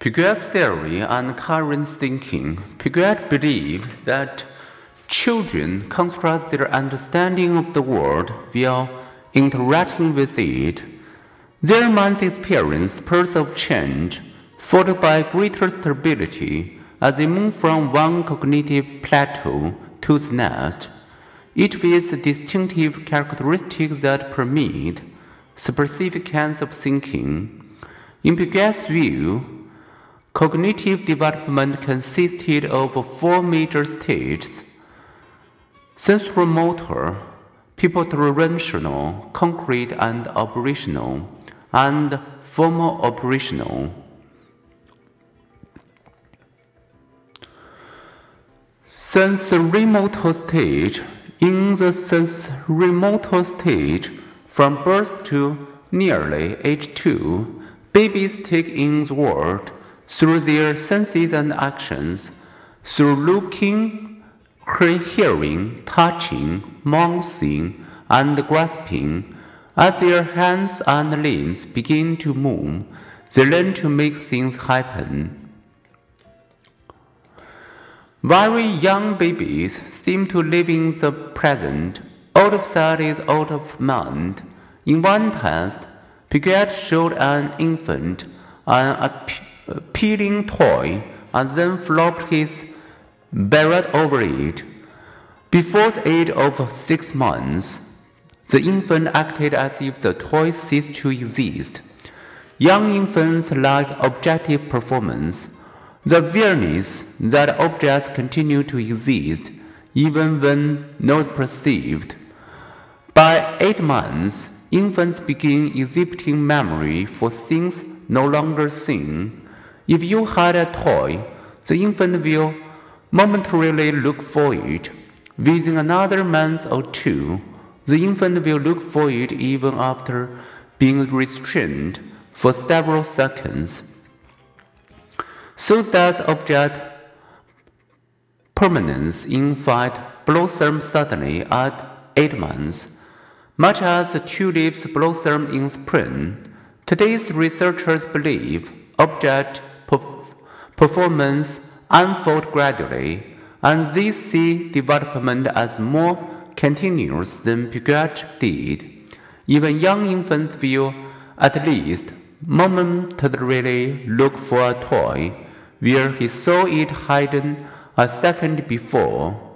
Piaget's theory and current thinking, Piaget believed that children construct their understanding of the world via interacting with it. Their mind's experience spurs of change, followed by greater stability as they move from one cognitive plateau to the next. Each with distinctive characteristics that permit specific kinds of thinking. In Piaget's view, cognitive development consisted of four major stages sensorimotor, preoperational, concrete and operational, and formal operational. Sensorimotor stage. In the sensorimotor stage, from birth to nearly age 2, babies take in the world through their senses and actions, through looking, hearing, touching, mouthing, and grasping. As their hands and limbs begin to move, they learn to make things happen. Very young babies seem to live in the present. Out of sight is out of mind. In one test, Piaget showed an infant an appealing toy and then flopped his beret over it. Before the age of six months, the infant acted as if the toy ceased to exist. Young infants lack objective permanence the awareness that objects continue to exist even when not perceived. By eight months, infants begin exhibiting memory for things no longer seen. If you hide a toy, the infant will momentarily look for it. Within another month or two, the infant will look for it even after being restrained for several seconds. So does object permanence in fact blossom suddenly at eight months, much as tulips blossom in spring. Today's researchers believe object permanence unfold gradually, and they see development as more continuous than Piaget did. Even young infants will at least momentarily look for a toy where he saw it hidden a second before.